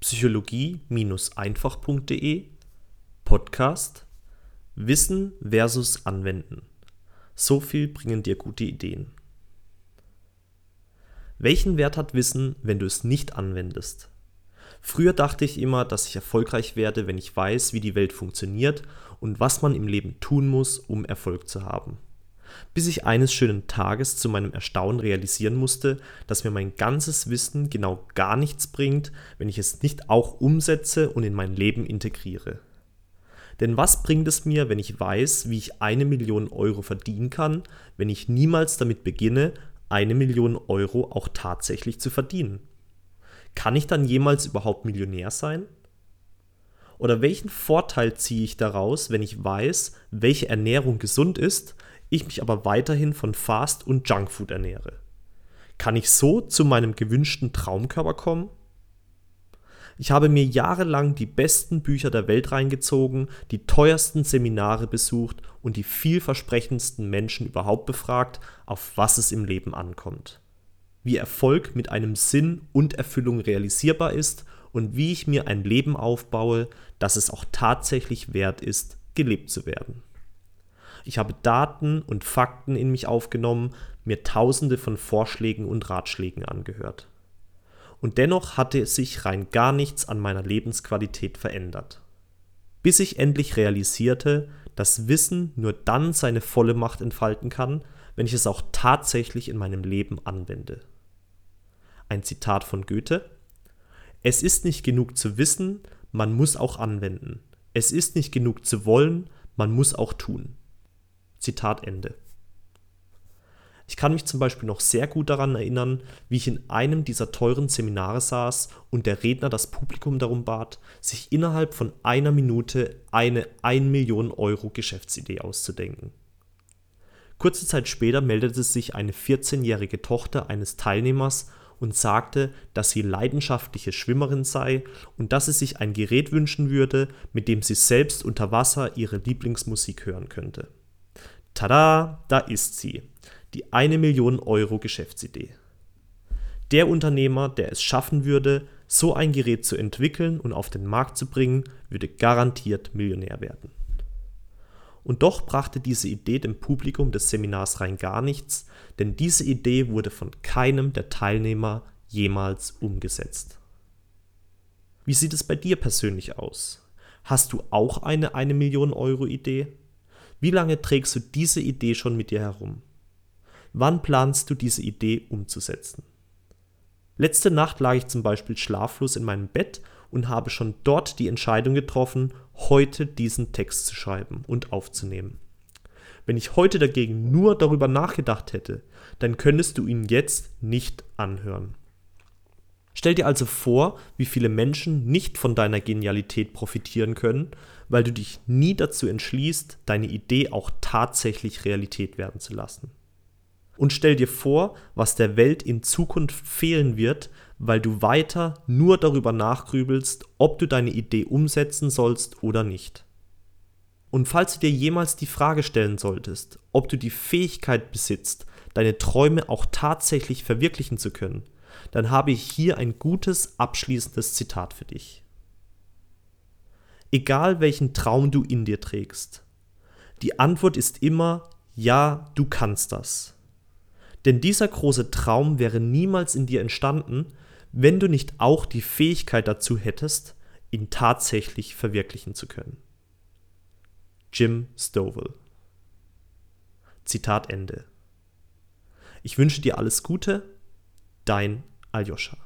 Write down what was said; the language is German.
psychologie-einfach.de Podcast Wissen versus Anwenden. So viel bringen dir gute Ideen. Welchen Wert hat Wissen, wenn du es nicht anwendest? Früher dachte ich immer, dass ich erfolgreich werde, wenn ich weiß, wie die Welt funktioniert und was man im Leben tun muss, um Erfolg zu haben bis ich eines schönen Tages zu meinem Erstaunen realisieren musste, dass mir mein ganzes Wissen genau gar nichts bringt, wenn ich es nicht auch umsetze und in mein Leben integriere. Denn was bringt es mir, wenn ich weiß, wie ich eine Million Euro verdienen kann, wenn ich niemals damit beginne, eine Million Euro auch tatsächlich zu verdienen? Kann ich dann jemals überhaupt Millionär sein? Oder welchen Vorteil ziehe ich daraus, wenn ich weiß, welche Ernährung gesund ist, ich mich aber weiterhin von Fast- und Junkfood ernähre. Kann ich so zu meinem gewünschten Traumkörper kommen? Ich habe mir jahrelang die besten Bücher der Welt reingezogen, die teuersten Seminare besucht und die vielversprechendsten Menschen überhaupt befragt, auf was es im Leben ankommt. Wie Erfolg mit einem Sinn und Erfüllung realisierbar ist und wie ich mir ein Leben aufbaue, das es auch tatsächlich wert ist, gelebt zu werden. Ich habe Daten und Fakten in mich aufgenommen, mir tausende von Vorschlägen und Ratschlägen angehört. Und dennoch hatte sich rein gar nichts an meiner Lebensqualität verändert. Bis ich endlich realisierte, dass Wissen nur dann seine volle Macht entfalten kann, wenn ich es auch tatsächlich in meinem Leben anwende. Ein Zitat von Goethe Es ist nicht genug zu wissen, man muss auch anwenden. Es ist nicht genug zu wollen, man muss auch tun. Zitat Ende. Ich kann mich zum Beispiel noch sehr gut daran erinnern, wie ich in einem dieser teuren Seminare saß und der Redner das Publikum darum bat, sich innerhalb von einer Minute eine 1 Million Euro Geschäftsidee auszudenken. Kurze Zeit später meldete sich eine 14-jährige Tochter eines Teilnehmers und sagte, dass sie leidenschaftliche Schwimmerin sei und dass sie sich ein Gerät wünschen würde, mit dem sie selbst unter Wasser ihre Lieblingsmusik hören könnte. Tada, da ist sie. Die eine Million Euro Geschäftsidee. Der Unternehmer, der es schaffen würde, so ein Gerät zu entwickeln und auf den Markt zu bringen, würde garantiert Millionär werden. Und doch brachte diese Idee dem Publikum des Seminars rein gar nichts, denn diese Idee wurde von keinem der Teilnehmer jemals umgesetzt. Wie sieht es bei dir persönlich aus? Hast du auch eine 1 Million Euro Idee? Wie lange trägst du diese Idee schon mit dir herum? Wann planst du diese Idee umzusetzen? Letzte Nacht lag ich zum Beispiel schlaflos in meinem Bett und habe schon dort die Entscheidung getroffen, heute diesen Text zu schreiben und aufzunehmen. Wenn ich heute dagegen nur darüber nachgedacht hätte, dann könntest du ihn jetzt nicht anhören. Stell dir also vor, wie viele Menschen nicht von deiner Genialität profitieren können, weil du dich nie dazu entschließt, deine Idee auch tatsächlich Realität werden zu lassen. Und stell dir vor, was der Welt in Zukunft fehlen wird, weil du weiter nur darüber nachgrübelst, ob du deine Idee umsetzen sollst oder nicht. Und falls du dir jemals die Frage stellen solltest, ob du die Fähigkeit besitzt, deine Träume auch tatsächlich verwirklichen zu können, dann habe ich hier ein gutes abschließendes Zitat für dich. Egal welchen Traum du in dir trägst, die Antwort ist immer ja, du kannst das. Denn dieser große Traum wäre niemals in dir entstanden, wenn du nicht auch die Fähigkeit dazu hättest, ihn tatsächlich verwirklichen zu können. Jim Stovall Zitat Ende. Ich wünsche dir alles Gute, dein Aljoscha.